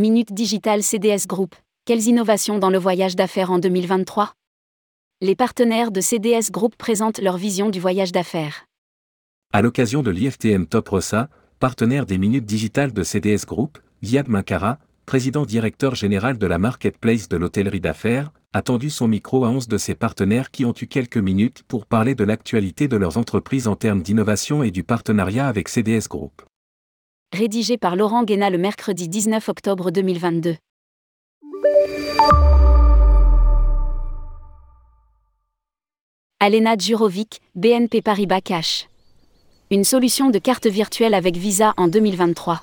Minute Digital CDS Group. Quelles innovations dans le voyage d'affaires en 2023 Les partenaires de CDS Group présentent leur vision du voyage d'affaires. À l'occasion de l'IFTM Top Rossa, partenaire des Minutes Digitales de CDS Group, Viad Mankara, président directeur général de la marketplace de l'hôtellerie d'affaires, a tendu son micro à 11 de ses partenaires qui ont eu quelques minutes pour parler de l'actualité de leurs entreprises en termes d'innovation et du partenariat avec CDS Group rédigé par Laurent Guéna le mercredi 19 octobre 2022. Alena Djurovic, BNP Paribas Cash. Une solution de carte virtuelle avec Visa en 2023.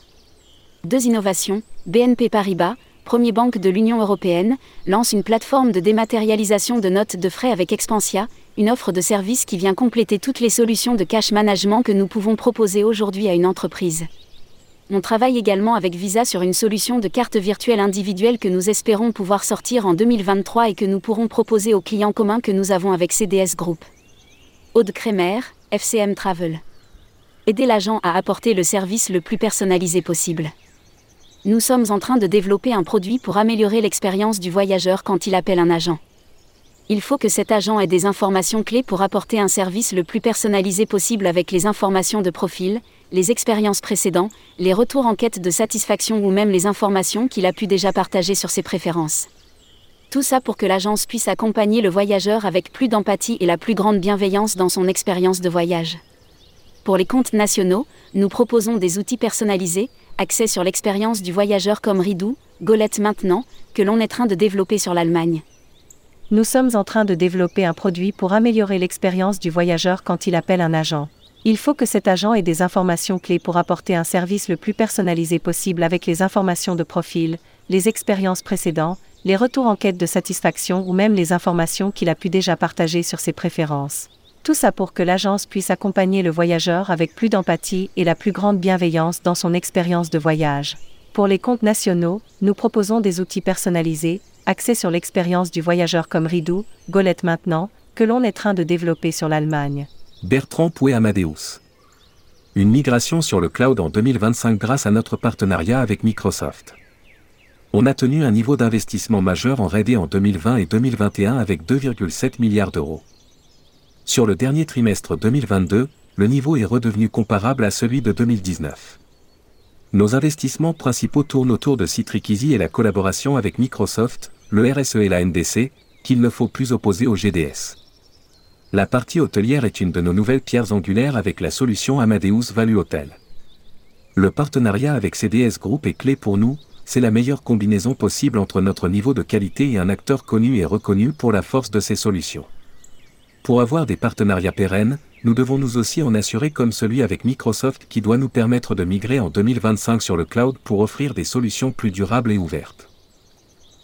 Deux innovations, BNP Paribas, premier banque de l'Union européenne, lance une plateforme de dématérialisation de notes de frais avec Expansia, une offre de service qui vient compléter toutes les solutions de cash management que nous pouvons proposer aujourd'hui à une entreprise. On travaille également avec Visa sur une solution de carte virtuelle individuelle que nous espérons pouvoir sortir en 2023 et que nous pourrons proposer aux clients communs que nous avons avec CDS Group. Aude Kremer, FCM Travel. Aider l'agent à apporter le service le plus personnalisé possible. Nous sommes en train de développer un produit pour améliorer l'expérience du voyageur quand il appelle un agent. Il faut que cet agent ait des informations clés pour apporter un service le plus personnalisé possible avec les informations de profil, les expériences précédentes, les retours en quête de satisfaction ou même les informations qu'il a pu déjà partager sur ses préférences. Tout ça pour que l'agence puisse accompagner le voyageur avec plus d'empathie et la plus grande bienveillance dans son expérience de voyage. Pour les comptes nationaux, nous proposons des outils personnalisés, axés sur l'expérience du voyageur comme Ridou, Golette maintenant, que l'on est train de développer sur l'Allemagne. Nous sommes en train de développer un produit pour améliorer l'expérience du voyageur quand il appelle un agent. Il faut que cet agent ait des informations clés pour apporter un service le plus personnalisé possible avec les informations de profil, les expériences précédentes, les retours en quête de satisfaction ou même les informations qu'il a pu déjà partager sur ses préférences. Tout ça pour que l'agence puisse accompagner le voyageur avec plus d'empathie et la plus grande bienveillance dans son expérience de voyage. Pour les comptes nationaux, nous proposons des outils personnalisés, axés sur l'expérience du voyageur comme Ridou, Golette maintenant, que l'on est train de développer sur l'Allemagne. Bertrand Pouet Amadeus. Une migration sur le cloud en 2025 grâce à notre partenariat avec Microsoft. On a tenu un niveau d'investissement majeur en RD en 2020 et 2021 avec 2,7 milliards d'euros. Sur le dernier trimestre 2022, le niveau est redevenu comparable à celui de 2019. Nos investissements principaux tournent autour de Citrix et la collaboration avec Microsoft, le RSE et la NDC, qu'il ne faut plus opposer au GDS. La partie hôtelière est une de nos nouvelles pierres angulaires avec la solution Amadeus Value Hotel. Le partenariat avec CDS Group est clé pour nous, c'est la meilleure combinaison possible entre notre niveau de qualité et un acteur connu et reconnu pour la force de ses solutions. Pour avoir des partenariats pérennes, nous devons nous aussi en assurer comme celui avec Microsoft qui doit nous permettre de migrer en 2025 sur le cloud pour offrir des solutions plus durables et ouvertes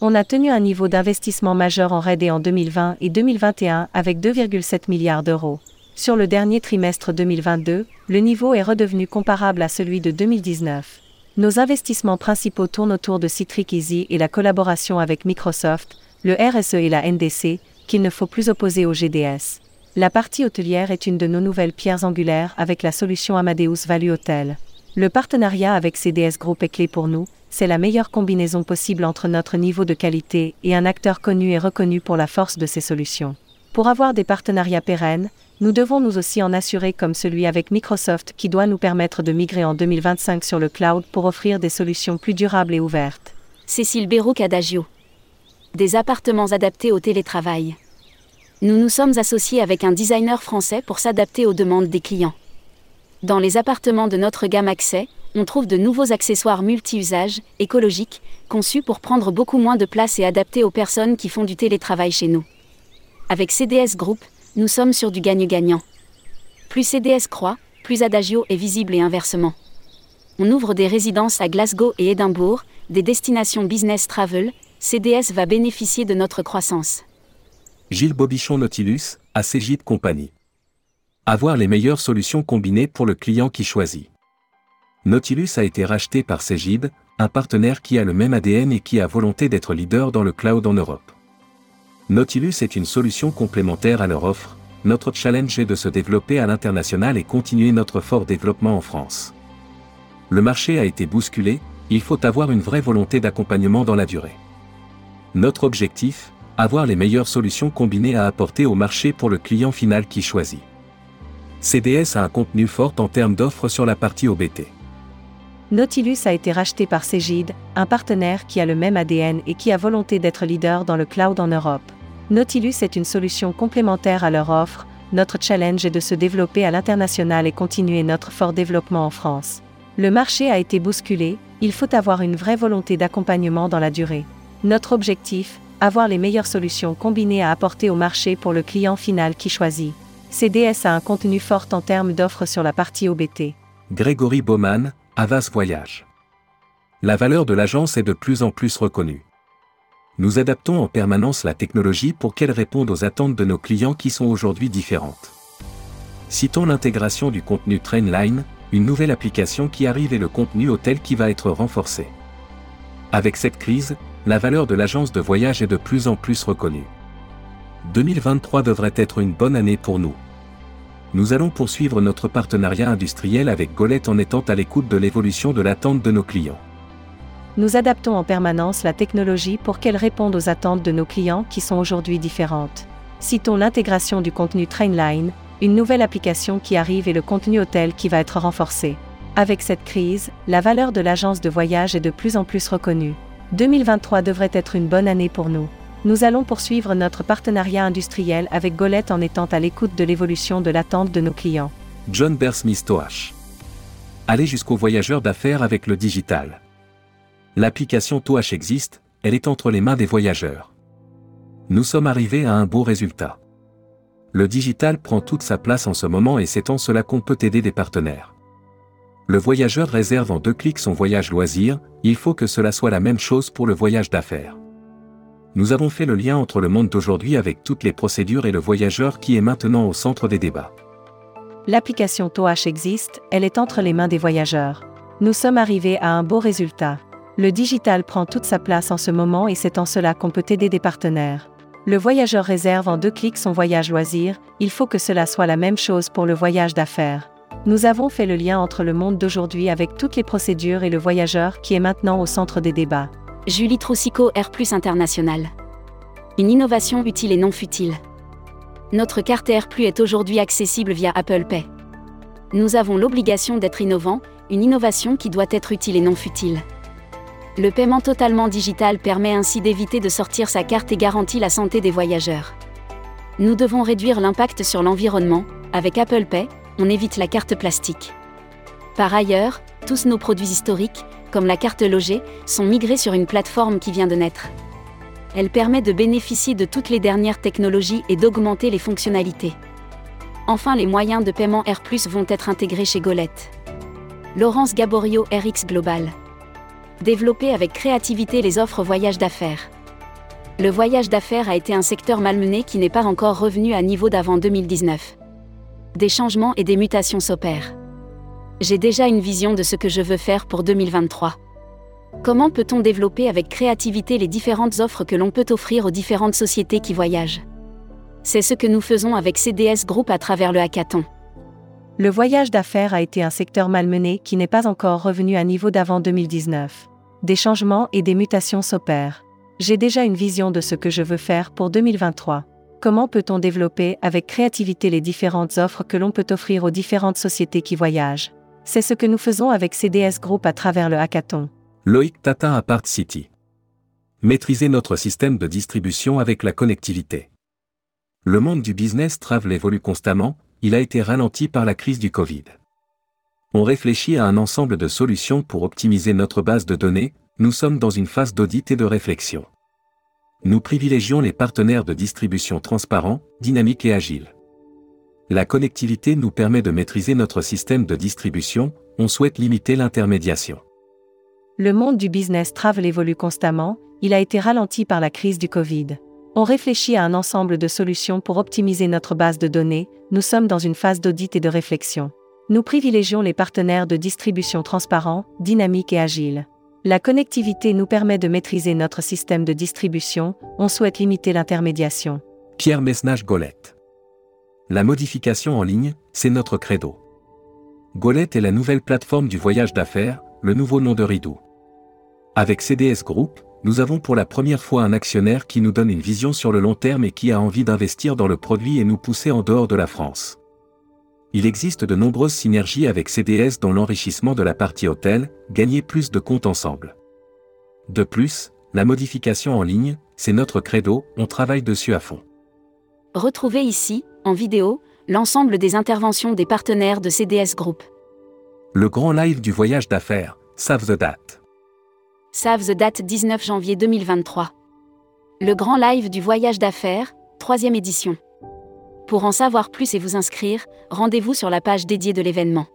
on a tenu un niveau d'investissement majeur en RAID en 2020 et 2021 avec 2,7 milliards d'euros. Sur le dernier trimestre 2022, le niveau est redevenu comparable à celui de 2019. Nos investissements principaux tournent autour de Citrix Easy et la collaboration avec Microsoft, le RSE et la NDC, qu'il ne faut plus opposer au GDS. La partie hôtelière est une de nos nouvelles pierres angulaires avec la solution Amadeus Value Hotel. Le partenariat avec CDS Group est clé pour nous, c'est la meilleure combinaison possible entre notre niveau de qualité et un acteur connu et reconnu pour la force de ses solutions. Pour avoir des partenariats pérennes, nous devons nous aussi en assurer comme celui avec Microsoft qui doit nous permettre de migrer en 2025 sur le cloud pour offrir des solutions plus durables et ouvertes. Cécile Bérouk Adagio. Des appartements adaptés au télétravail. Nous nous sommes associés avec un designer français pour s'adapter aux demandes des clients. Dans les appartements de notre gamme Accès, on trouve de nouveaux accessoires multi-usages, écologiques, conçus pour prendre beaucoup moins de place et adaptés aux personnes qui font du télétravail chez nous. Avec CDS Group, nous sommes sur du gagne-gagnant. Plus CDS croît, plus Adagio est visible et inversement. On ouvre des résidences à Glasgow et Édimbourg, des destinations business travel, CDS va bénéficier de notre croissance. Gilles Bobichon Nautilus, à Cégide Compagnie. Avoir les meilleures solutions combinées pour le client qui choisit. Nautilus a été racheté par Cegid, un partenaire qui a le même ADN et qui a volonté d'être leader dans le cloud en Europe. Nautilus est une solution complémentaire à leur offre, notre challenge est de se développer à l'international et continuer notre fort développement en France. Le marché a été bousculé, il faut avoir une vraie volonté d'accompagnement dans la durée. Notre objectif, avoir les meilleures solutions combinées à apporter au marché pour le client final qui choisit. CDS a un contenu fort en termes d'offres sur la partie OBT. Nautilus a été racheté par Cegid, un partenaire qui a le même ADN et qui a volonté d'être leader dans le cloud en Europe. Nautilus est une solution complémentaire à leur offre, notre challenge est de se développer à l'international et continuer notre fort développement en France. Le marché a été bousculé, il faut avoir une vraie volonté d'accompagnement dans la durée. Notre objectif, avoir les meilleures solutions combinées à apporter au marché pour le client final qui choisit. CDS a un contenu fort en termes d'offres sur la partie OBT. Grégory Baumann, Avas Voyage. La valeur de l'agence est de plus en plus reconnue. Nous adaptons en permanence la technologie pour qu'elle réponde aux attentes de nos clients qui sont aujourd'hui différentes. Citons l'intégration du contenu Trainline, une nouvelle application qui arrive et le contenu hôtel qui va être renforcé. Avec cette crise, la valeur de l'agence de voyage est de plus en plus reconnue. 2023 devrait être une bonne année pour nous. Nous allons poursuivre notre partenariat industriel avec Golette en étant à l'écoute de l'évolution de l'attente de nos clients. Nous adaptons en permanence la technologie pour qu'elle réponde aux attentes de nos clients qui sont aujourd'hui différentes. Citons l'intégration du contenu Trainline, une nouvelle application qui arrive et le contenu hôtel qui va être renforcé. Avec cette crise, la valeur de l'agence de voyage est de plus en plus reconnue. 2023 devrait être une bonne année pour nous. Nous allons poursuivre notre partenariat industriel avec Golette en étant à l'écoute de l'évolution de l'attente de nos clients. John Bersmith Toash. Allez jusqu'aux voyageurs d'affaires avec le digital. L'application Toash existe, elle est entre les mains des voyageurs. Nous sommes arrivés à un beau résultat. Le digital prend toute sa place en ce moment et c'est en cela qu'on peut aider des partenaires le voyageur réserve en deux clics son voyage loisir, il faut que cela soit la même chose pour le voyage d'affaires. Nous avons fait le lien entre le monde d'aujourd'hui avec toutes les procédures et le voyageur qui est maintenant au centre des débats. L'application TOH existe, elle est entre les mains des voyageurs. Nous sommes arrivés à un beau résultat. Le digital prend toute sa place en ce moment et c'est en cela qu'on peut aider des partenaires. Le voyageur réserve en deux clics son voyage loisir, il faut que cela soit la même chose pour le voyage d'affaires. Nous avons fait le lien entre le monde d'aujourd'hui avec toutes les procédures et le voyageur qui est maintenant au centre des débats. Julie Troussico Plus International. Une innovation utile et non futile. Notre carte Plus est aujourd'hui accessible via Apple Pay. Nous avons l'obligation d'être innovants, une innovation qui doit être utile et non futile. Le paiement totalement digital permet ainsi d'éviter de sortir sa carte et garantit la santé des voyageurs. Nous devons réduire l'impact sur l'environnement, avec Apple Pay, on évite la carte plastique. Par ailleurs, tous nos produits historiques, comme la carte logée, sont migrés sur une plateforme qui vient de naître. Elle permet de bénéficier de toutes les dernières technologies et d'augmenter les fonctionnalités. Enfin, les moyens de paiement R+ vont être intégrés chez Golette. Laurence Gaborio RX Global. Développer avec créativité les offres voyage d'affaires. Le voyage d'affaires a été un secteur malmené qui n'est pas encore revenu à niveau d'avant 2019 des changements et des mutations s'opèrent. J'ai déjà une vision de ce que je veux faire pour 2023. Comment peut-on développer avec créativité les différentes offres que l'on peut offrir aux différentes sociétés qui voyagent? C'est ce que nous faisons avec CDS Group à travers le hackathon. Le voyage d'affaires a été un secteur malmené qui n'est pas encore revenu à niveau d'avant 2019. Des changements et des mutations s'opèrent. J'ai déjà une vision de ce que je veux faire pour 2023. Comment peut-on développer avec créativité les différentes offres que l'on peut offrir aux différentes sociétés qui voyagent? C'est ce que nous faisons avec CDS Group à travers le hackathon. Loïc Tata à Part City. Maîtriser notre système de distribution avec la connectivité. Le monde du business travel évolue constamment, il a été ralenti par la crise du Covid. On réfléchit à un ensemble de solutions pour optimiser notre base de données, nous sommes dans une phase d'audit et de réflexion nous privilégions les partenaires de distribution transparents, dynamiques et agiles. La connectivité nous permet de maîtriser notre système de distribution, on souhaite limiter l'intermédiation. Le monde du business travel évolue constamment, il a été ralenti par la crise du Covid. On réfléchit à un ensemble de solutions pour optimiser notre base de données, nous sommes dans une phase d'audit et de réflexion. Nous privilégions les partenaires de distribution transparents, dynamiques et agiles. La connectivité nous permet de maîtriser notre système de distribution, on souhaite limiter l'intermédiation. Pierre Messnage Golette. La modification en ligne, c'est notre credo. Golette est la nouvelle plateforme du voyage d'affaires, le nouveau nom de Ridou. Avec CDS Group, nous avons pour la première fois un actionnaire qui nous donne une vision sur le long terme et qui a envie d'investir dans le produit et nous pousser en dehors de la France. Il existe de nombreuses synergies avec CDS dans l'enrichissement de la partie hôtel, gagner plus de comptes ensemble. De plus, la modification en ligne, c'est notre credo, on travaille dessus à fond. Retrouvez ici, en vidéo, l'ensemble des interventions des partenaires de CDS Group. Le grand live du voyage d'affaires, Save the Date. Save the Date 19 janvier 2023. Le grand live du voyage d'affaires, troisième édition. Pour en savoir plus et vous inscrire, rendez-vous sur la page dédiée de l'événement.